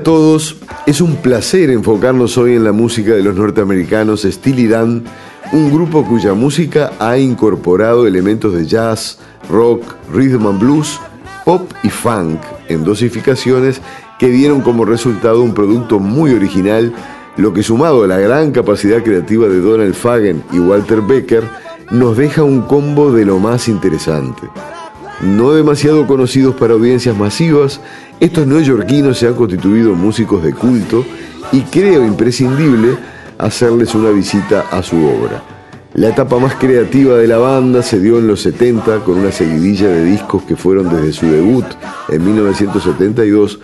A todos, es un placer enfocarnos hoy en la música de los norteamericanos Steely Dan, un grupo cuya música ha incorporado elementos de jazz, rock, rhythm and blues, pop y funk en dosificaciones que dieron como resultado un producto muy original, lo que sumado a la gran capacidad creativa de Donald Fagen y Walter Becker, nos deja un combo de lo más interesante. No demasiado conocidos para audiencias masivas, estos neoyorquinos se han constituido músicos de culto y creo imprescindible hacerles una visita a su obra. La etapa más creativa de la banda se dio en los 70 con una seguidilla de discos que fueron desde su debut en 1972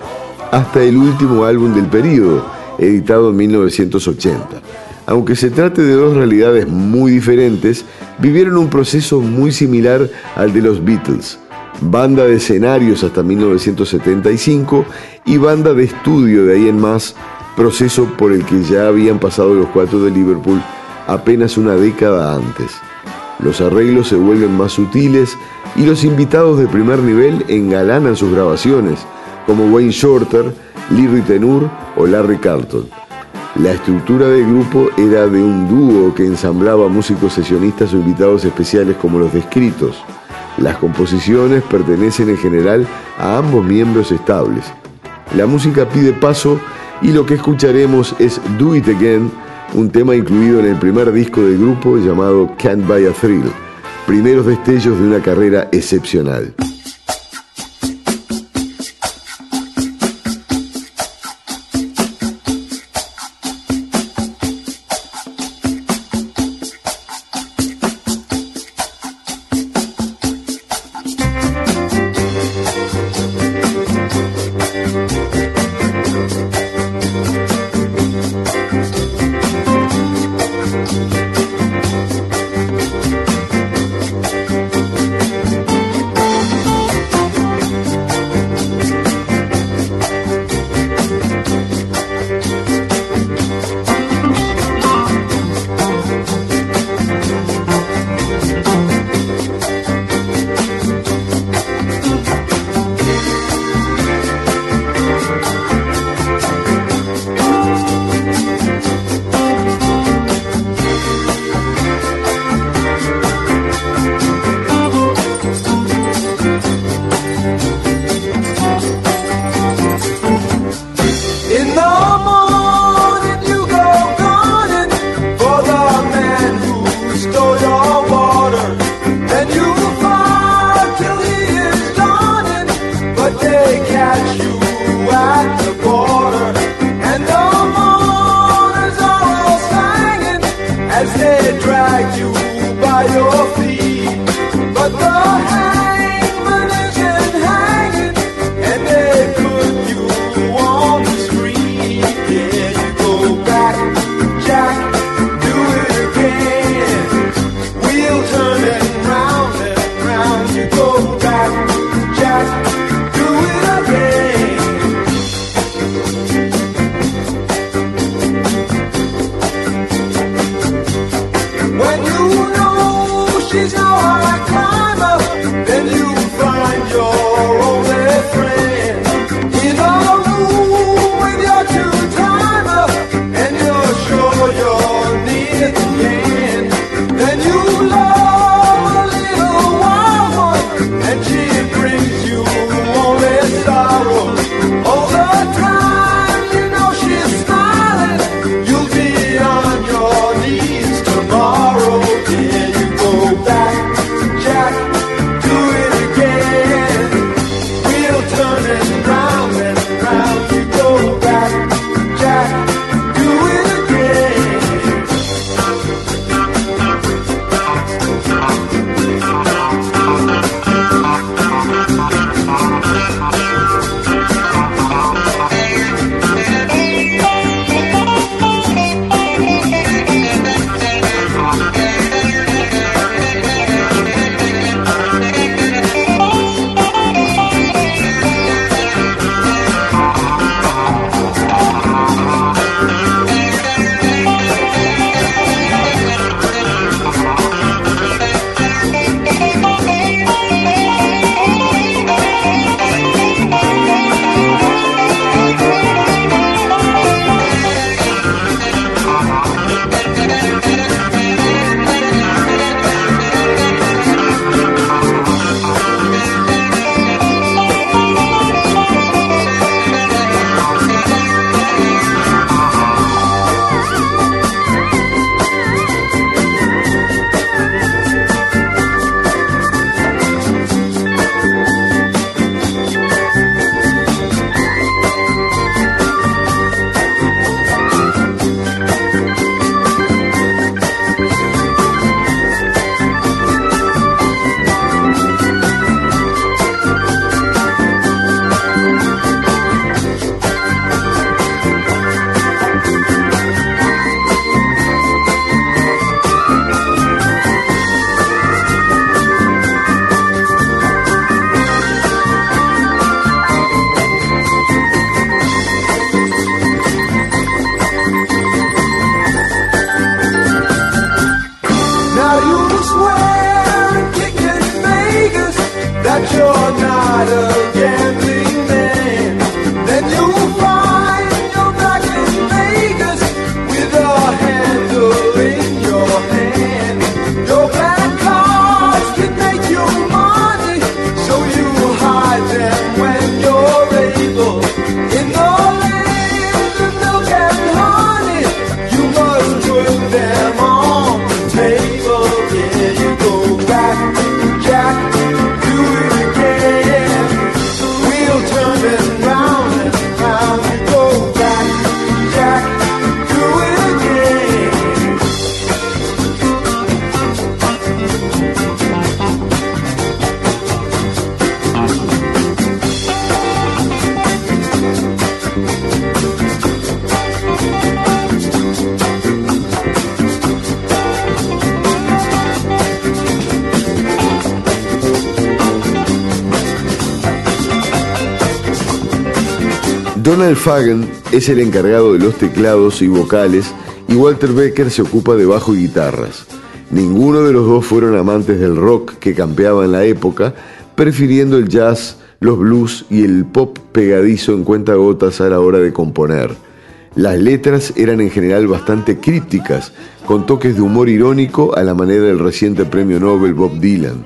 hasta el último álbum del periodo, editado en 1980. Aunque se trate de dos realidades muy diferentes, vivieron un proceso muy similar al de los Beatles. Banda de escenarios hasta 1975 y banda de estudio de ahí en más, proceso por el que ya habían pasado los cuatro de Liverpool apenas una década antes. Los arreglos se vuelven más sutiles y los invitados de primer nivel engalanan sus grabaciones, como Wayne Shorter, Lee Tenur o Larry Carlton. La estructura del grupo era de un dúo que ensamblaba músicos sesionistas o invitados especiales como los descritos. Las composiciones pertenecen en general a ambos miembros estables. La música pide paso y lo que escucharemos es Do It Again, un tema incluido en el primer disco del grupo llamado Can't Buy a Thrill, primeros destellos de una carrera excepcional. Donald Fagen es el encargado de los teclados y vocales y Walter Becker se ocupa de bajo y guitarras. Ninguno de los dos fueron amantes del rock que campeaba en la época, prefiriendo el jazz, los blues y el pop pegadizo en cuentagotas a la hora de componer. Las letras eran en general bastante crípticas, con toques de humor irónico a la manera del reciente premio Nobel Bob Dylan.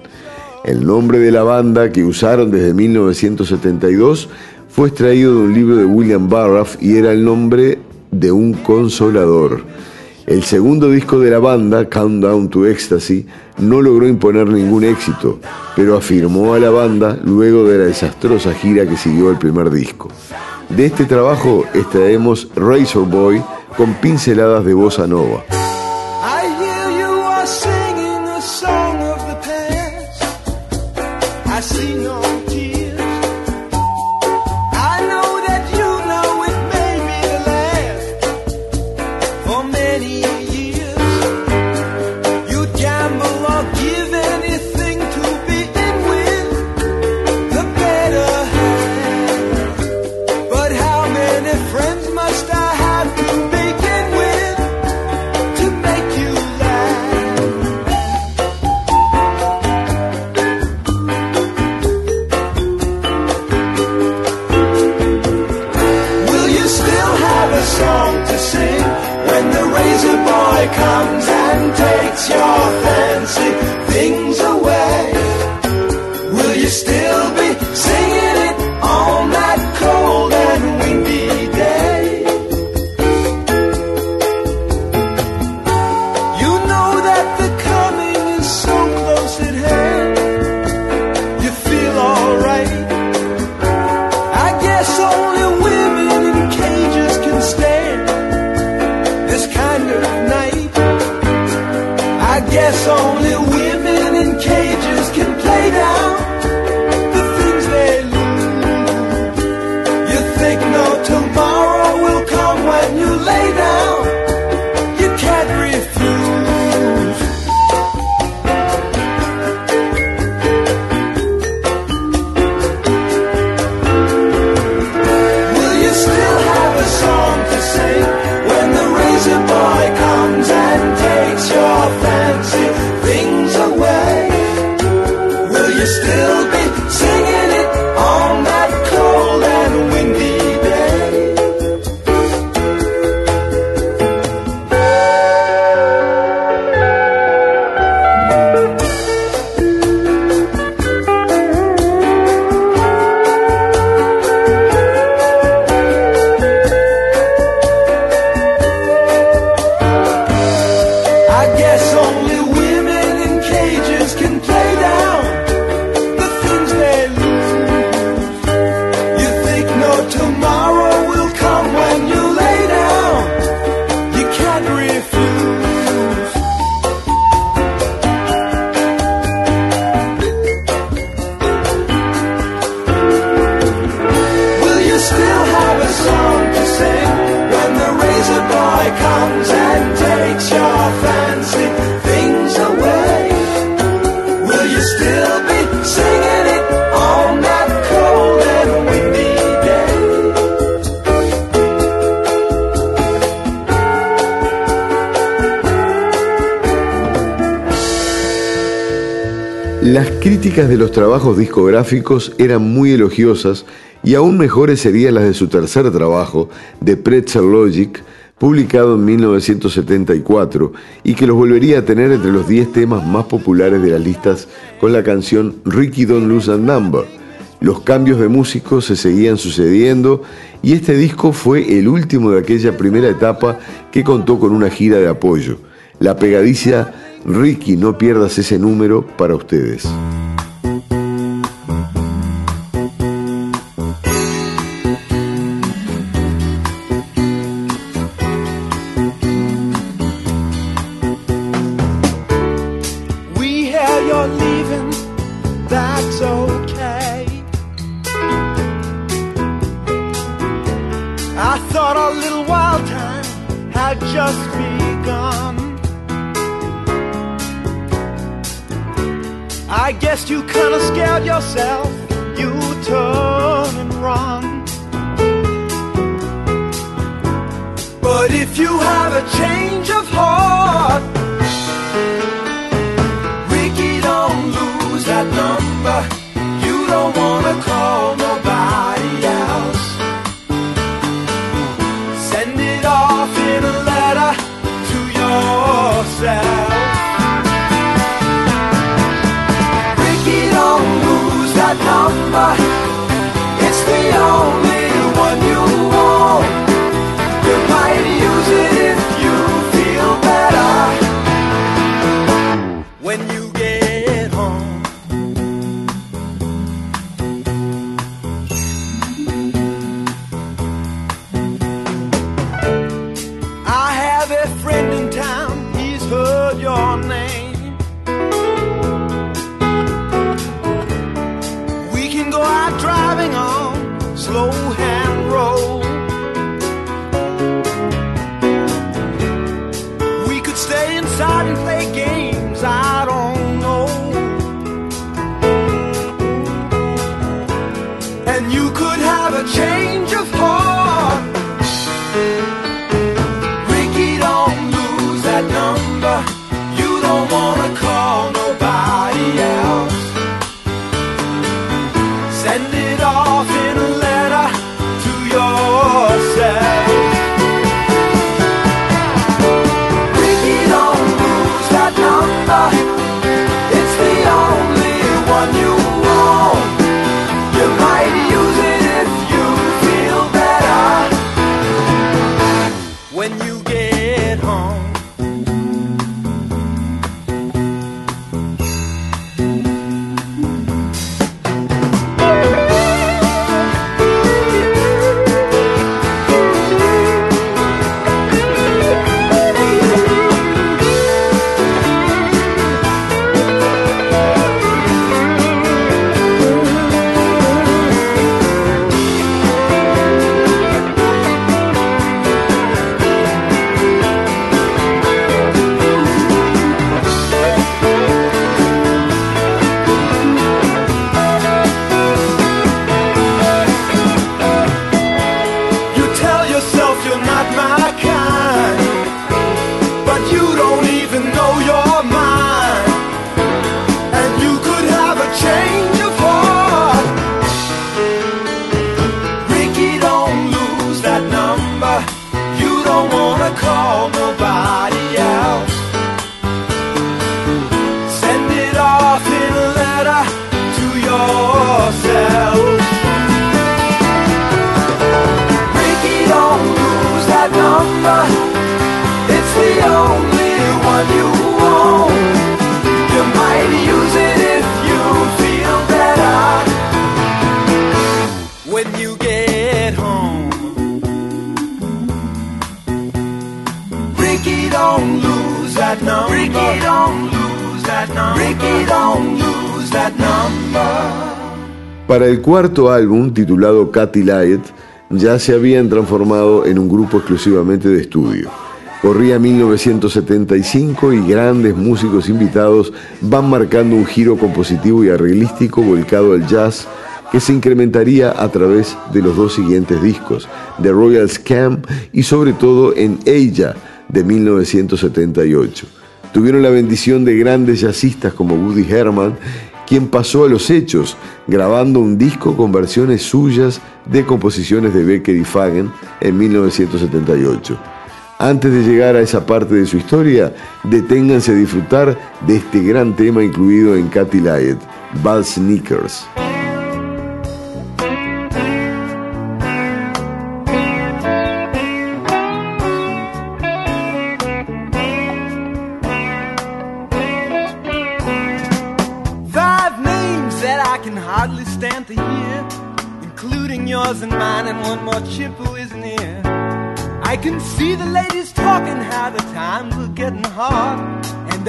El nombre de la banda que usaron desde 1972 fue extraído de un libro de William Barraff y era el nombre de un consolador. El segundo disco de la banda, Countdown to Ecstasy, no logró imponer ningún éxito, pero afirmó a la banda luego de la desastrosa gira que siguió el primer disco. De este trabajo extraemos Razor Boy con pinceladas de bossa nova. Yes, only women in Canada. Las críticas de los trabajos discográficos eran muy elogiosas y aún mejores serían las de su tercer trabajo, The Pretzel Logic, publicado en 1974 y que los volvería a tener entre los 10 temas más populares de las listas con la canción Ricky Don't Lose a Number. Los cambios de músicos se seguían sucediendo y este disco fue el último de aquella primera etapa que contó con una gira de apoyo. La pegadicia Ricky, no pierdas ese número para ustedes. 봐. Para el cuarto álbum, titulado Cathy Light, ya se habían transformado en un grupo exclusivamente de estudio. Corría 1975 y grandes músicos invitados van marcando un giro compositivo y arreglístico volcado al jazz que se incrementaría a través de los dos siguientes discos, The Royal Scam y sobre todo en Ella de 1978. Tuvieron la bendición de grandes jazzistas como Woody Herman, quien pasó a los hechos, grabando un disco con versiones suyas de composiciones de Becker y Fagen en 1978. Antes de llegar a esa parte de su historia, deténganse a disfrutar de este gran tema incluido en Cathy Lyett, Bad Sneakers.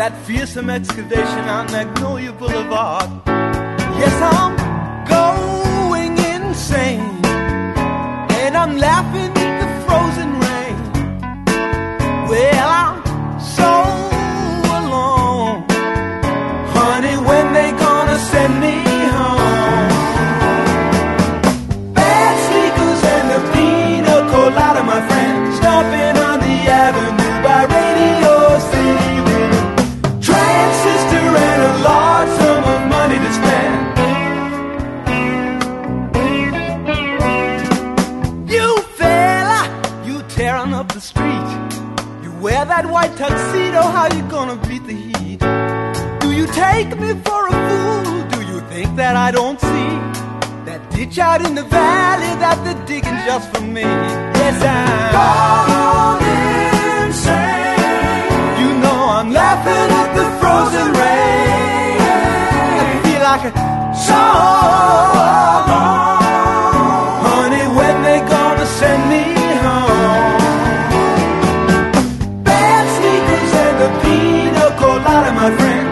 That fearsome excavation on Magnolia Boulevard. Yes, I'm going insane, take me for a fool? Do you think that I don't see that ditch out in the valley that they're digging just for me? Yes, I'm gone insane. You know I'm laughing at the frozen rain. I feel like a song. Honey, when they gonna send me home? Bad sneakers and the pina colada, my friend.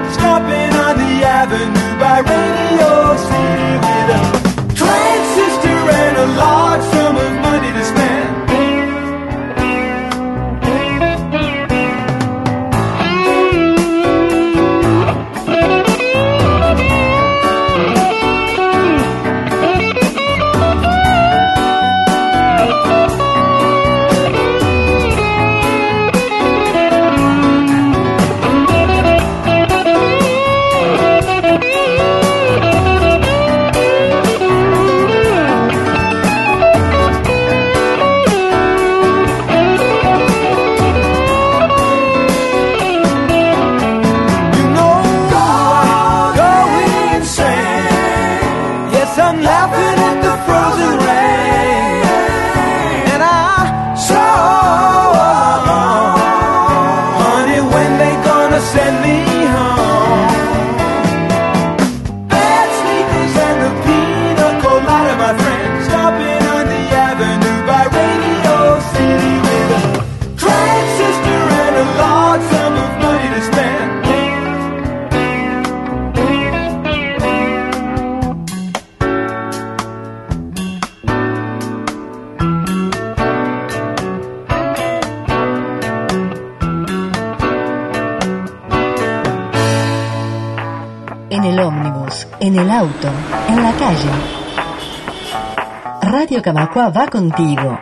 Radio Camacua va contigo.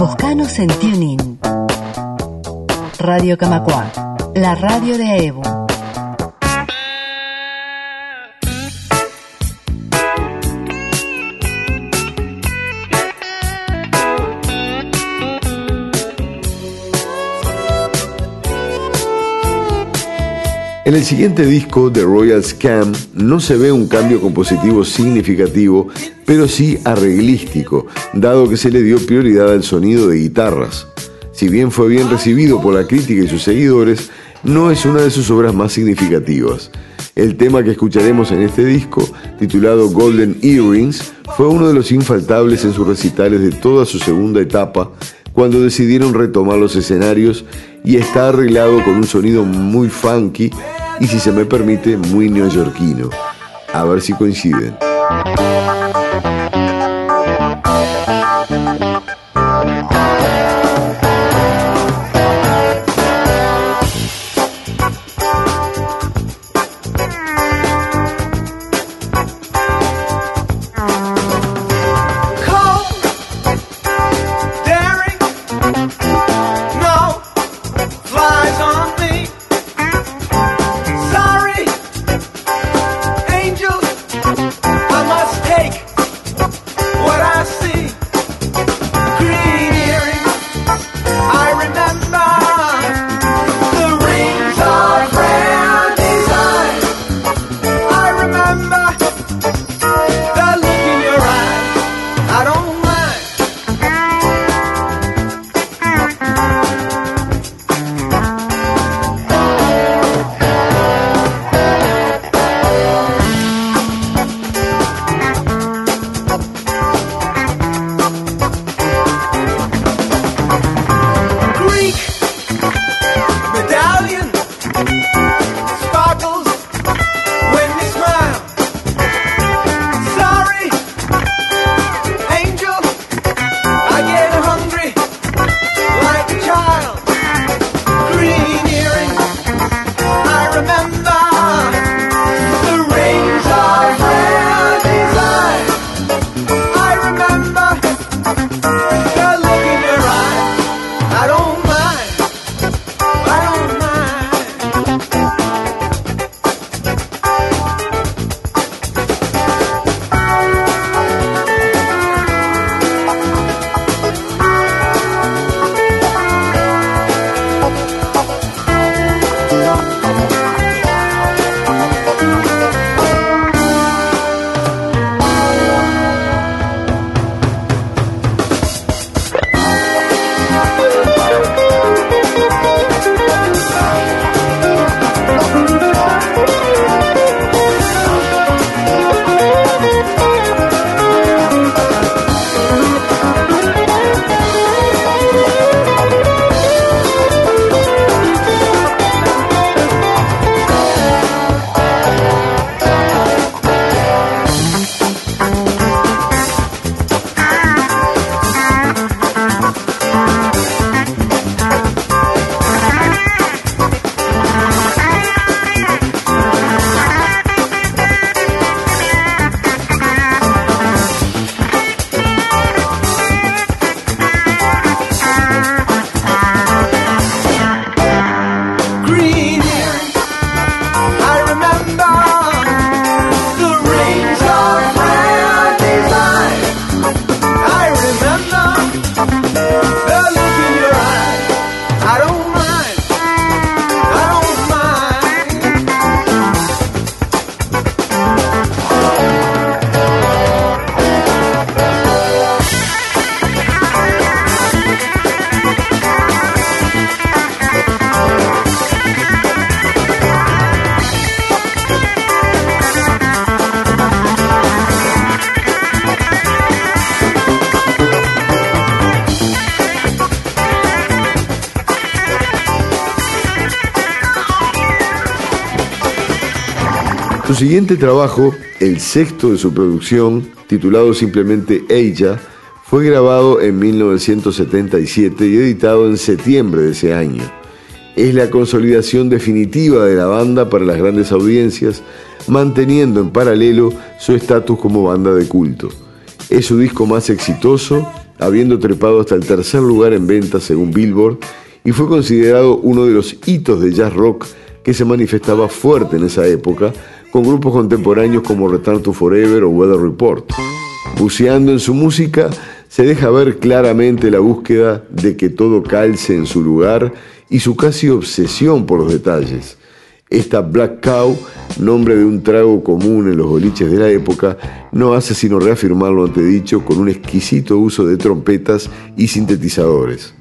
Buscanos en TuneIn. Radio Camacua, la radio de Evo. En el siguiente disco, The Royal Scam, no se ve un cambio compositivo significativo, pero sí arreglístico, dado que se le dio prioridad al sonido de guitarras. Si bien fue bien recibido por la crítica y sus seguidores, no es una de sus obras más significativas. El tema que escucharemos en este disco, titulado Golden Earrings, fue uno de los infaltables en sus recitales de toda su segunda etapa, cuando decidieron retomar los escenarios y está arreglado con un sonido muy funky y si se me permite muy neoyorquino. A ver si coinciden. Siguiente trabajo, el sexto de su producción, titulado simplemente Ella, fue grabado en 1977 y editado en septiembre de ese año. Es la consolidación definitiva de la banda para las grandes audiencias, manteniendo en paralelo su estatus como banda de culto. Es su disco más exitoso, habiendo trepado hasta el tercer lugar en ventas según Billboard, y fue considerado uno de los hitos de jazz rock que se manifestaba fuerte en esa época, con grupos contemporáneos como Return to Forever o Weather Report. Buceando en su música, se deja ver claramente la búsqueda de que todo calce en su lugar y su casi obsesión por los detalles. Esta Black Cow, nombre de un trago común en los boliches de la época, no hace sino reafirmar lo antedicho con un exquisito uso de trompetas y sintetizadores.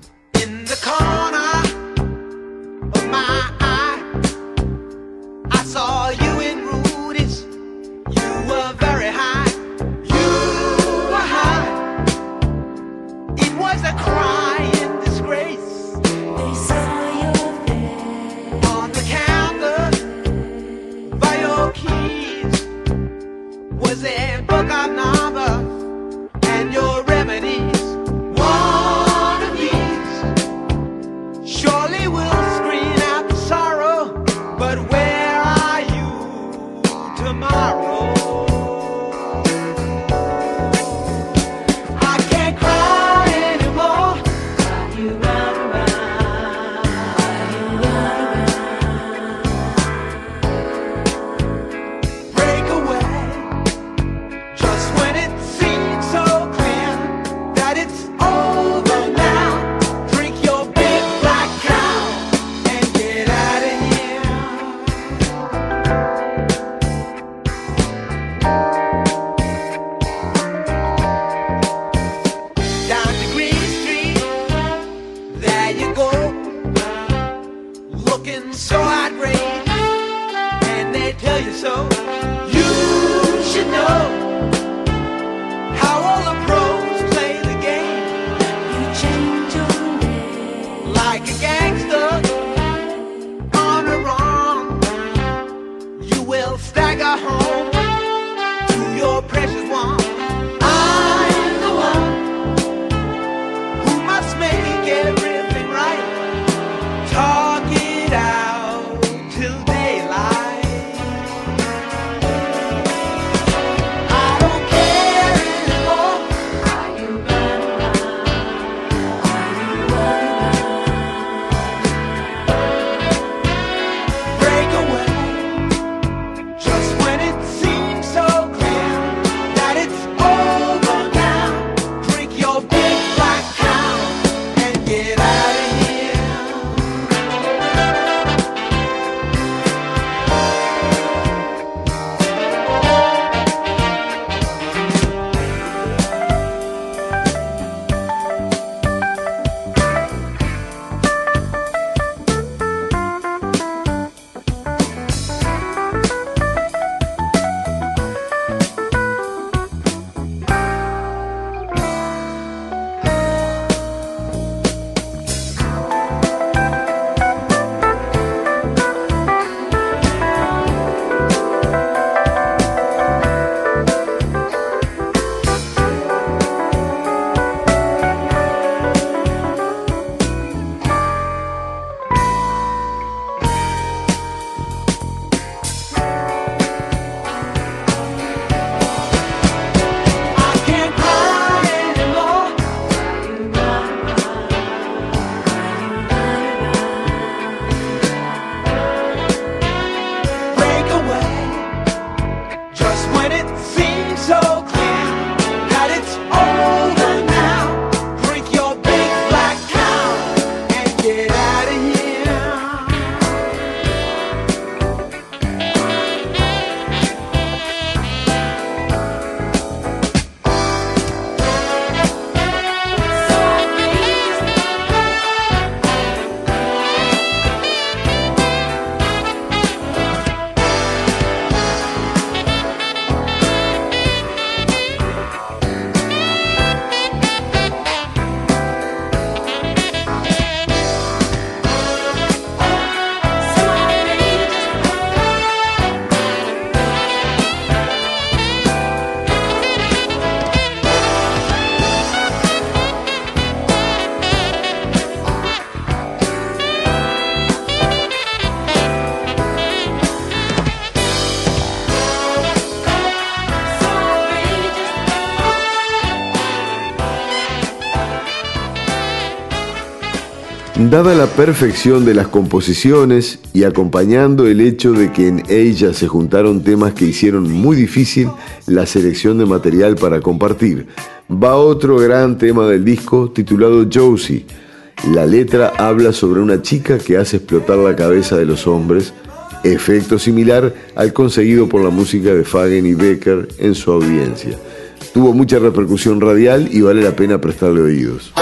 Dada la perfección de las composiciones y acompañando el hecho de que en ella se juntaron temas que hicieron muy difícil la selección de material para compartir, va otro gran tema del disco titulado Josie. La letra habla sobre una chica que hace explotar la cabeza de los hombres, efecto similar al conseguido por la música de Fagen y Becker en su audiencia. Tuvo mucha repercusión radial y vale la pena prestarle oídos.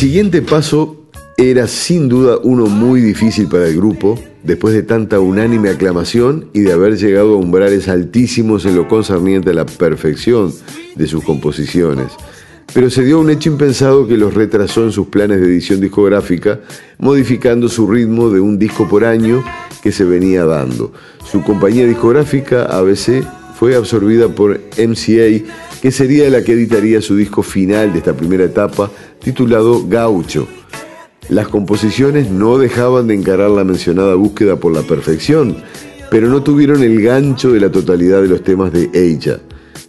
Siguiente paso era sin duda uno muy difícil para el grupo después de tanta unánime aclamación y de haber llegado a umbrales altísimos en lo concerniente a la perfección de sus composiciones. Pero se dio un hecho impensado que los retrasó en sus planes de edición discográfica, modificando su ritmo de un disco por año que se venía dando. Su compañía discográfica, ABC, fue absorbida por MCA, que sería la que editaría su disco final de esta primera etapa, titulado Gaucho. Las composiciones no dejaban de encarar la mencionada búsqueda por la perfección, pero no tuvieron el gancho de la totalidad de los temas de ella.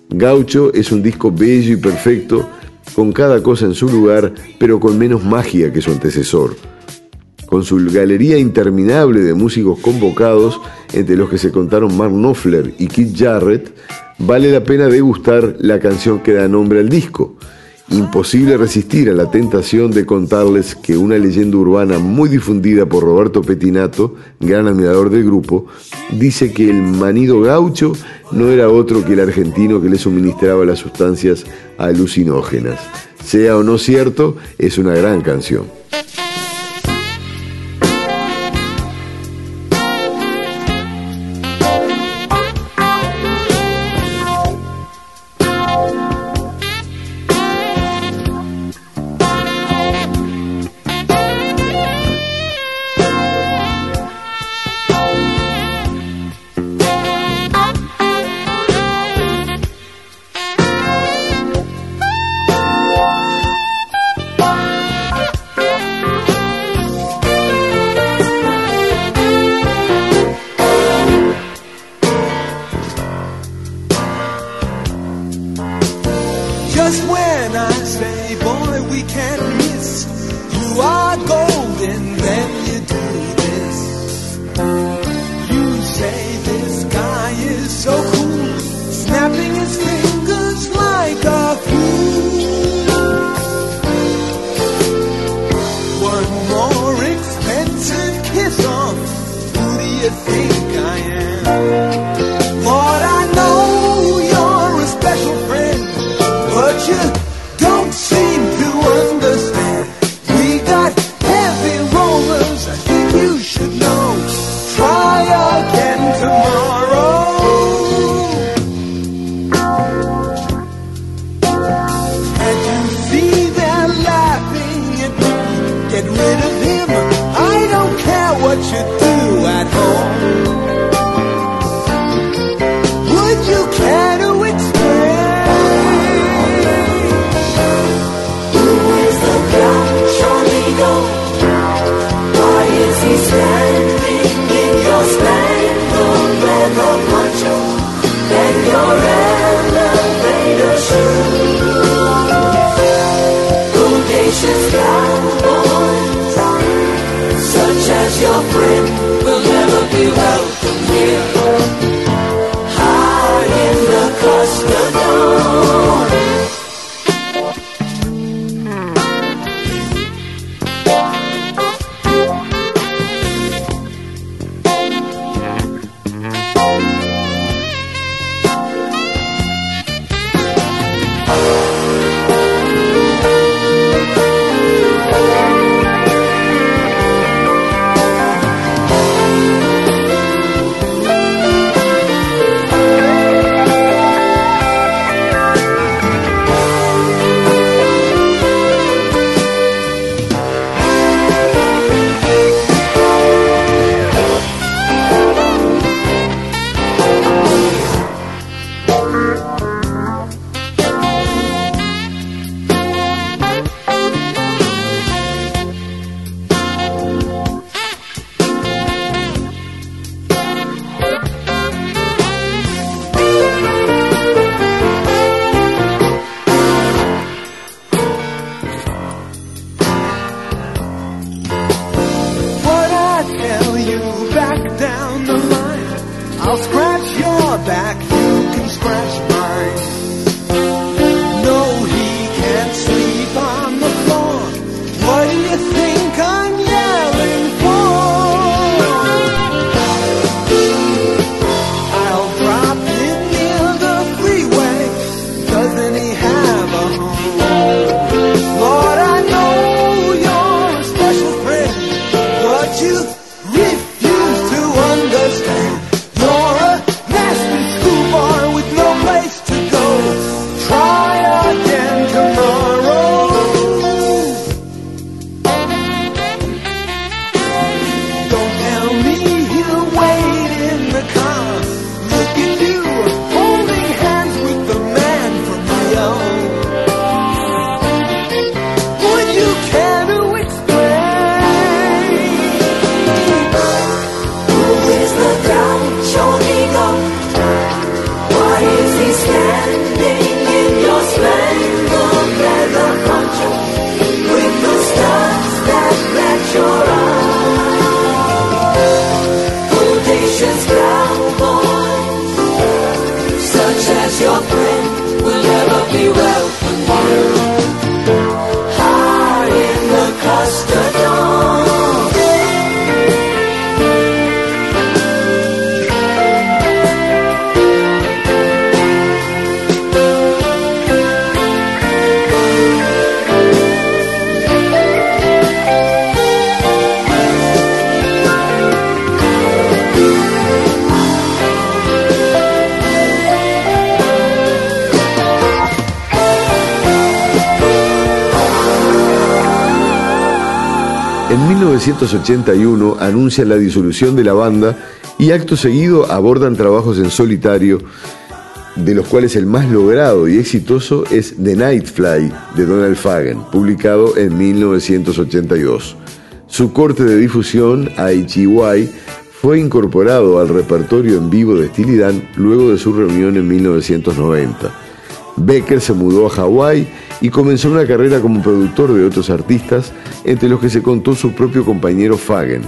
Gaucho es un disco bello y perfecto, con cada cosa en su lugar, pero con menos magia que su antecesor. Con su galería interminable de músicos convocados, entre los que se contaron Mark Knopfler y Keith Jarrett, vale la pena degustar la canción que da nombre al disco. Imposible resistir a la tentación de contarles que una leyenda urbana muy difundida por Roberto Petinato, gran admirador del grupo, dice que el manido gaucho no era otro que el argentino que le suministraba las sustancias alucinógenas. Sea o no cierto, es una gran canción. 1981 anuncian la disolución de la banda y acto seguido abordan trabajos en solitario, de los cuales el más logrado y exitoso es The Night Fly de Donald Fagen, publicado en 1982. Su corte de difusión, IGY, fue incorporado al repertorio en vivo de Steely Dan luego de su reunión en 1990. Becker se mudó a Hawái y comenzó una carrera como productor de otros artistas, entre los que se contó su propio compañero Fagen.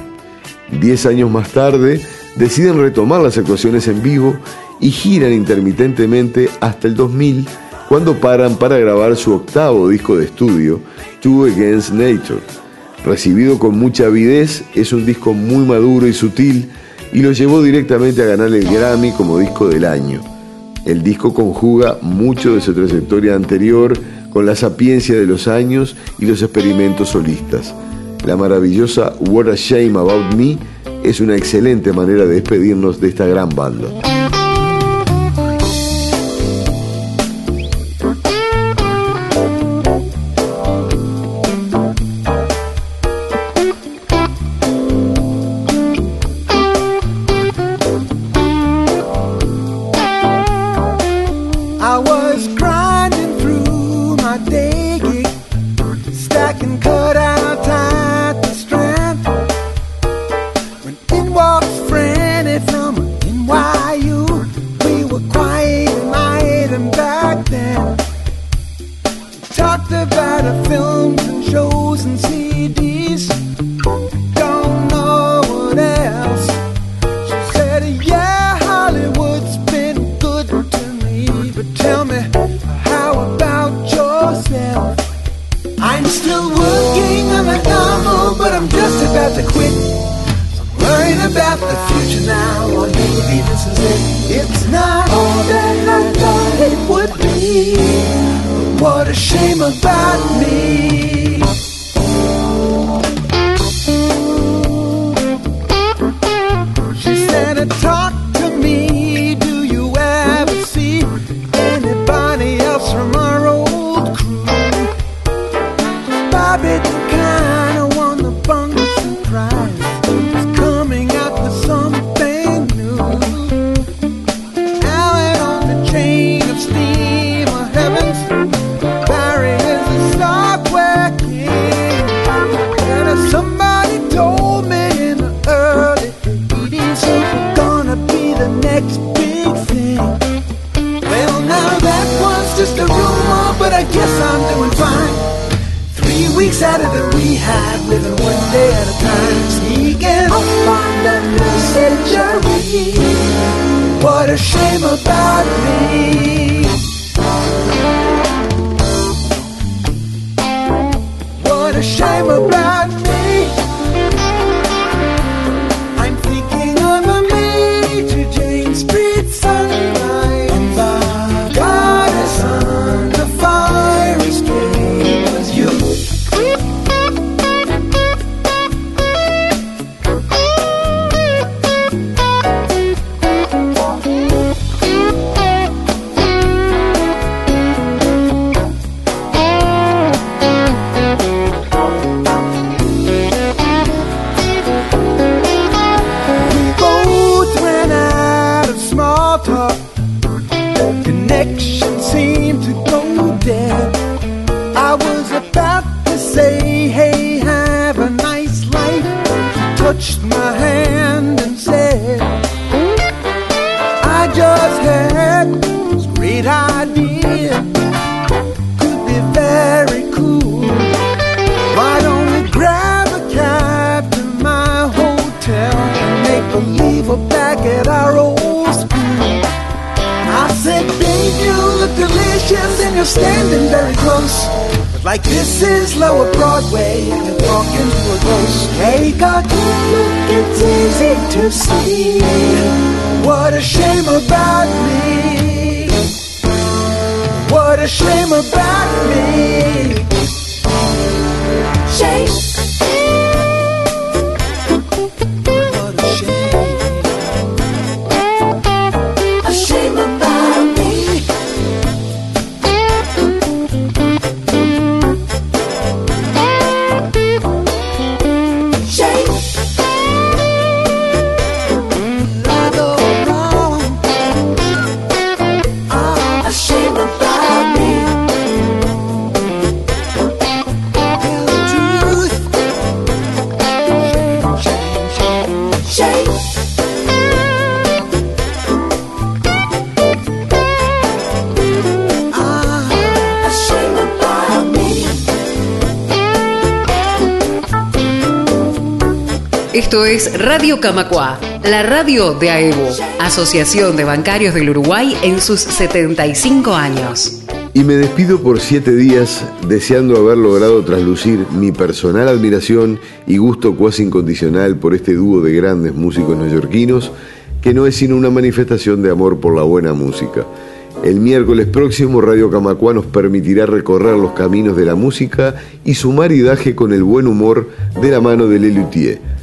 Diez años más tarde, deciden retomar las actuaciones en vivo y giran intermitentemente hasta el 2000, cuando paran para grabar su octavo disco de estudio, Two Against Nature. Recibido con mucha avidez, es un disco muy maduro y sutil y lo llevó directamente a ganar el Grammy como disco del año. El disco conjuga mucho de su trayectoria anterior con la sapiencia de los años y los experimentos solistas. La maravillosa What a Shame About Me es una excelente manera de despedirnos de esta gran banda. Dream about me. Es Radio Camacua, la radio de AEBO, Asociación de Bancarios del Uruguay en sus 75 años. Y me despido por siete días deseando haber logrado traslucir mi personal admiración y gusto cuasi incondicional por este dúo de grandes músicos neoyorquinos que no es sino una manifestación de amor por la buena música. El miércoles próximo Radio Camacua nos permitirá recorrer los caminos de la música y su maridaje con el buen humor de la mano de Lelutier.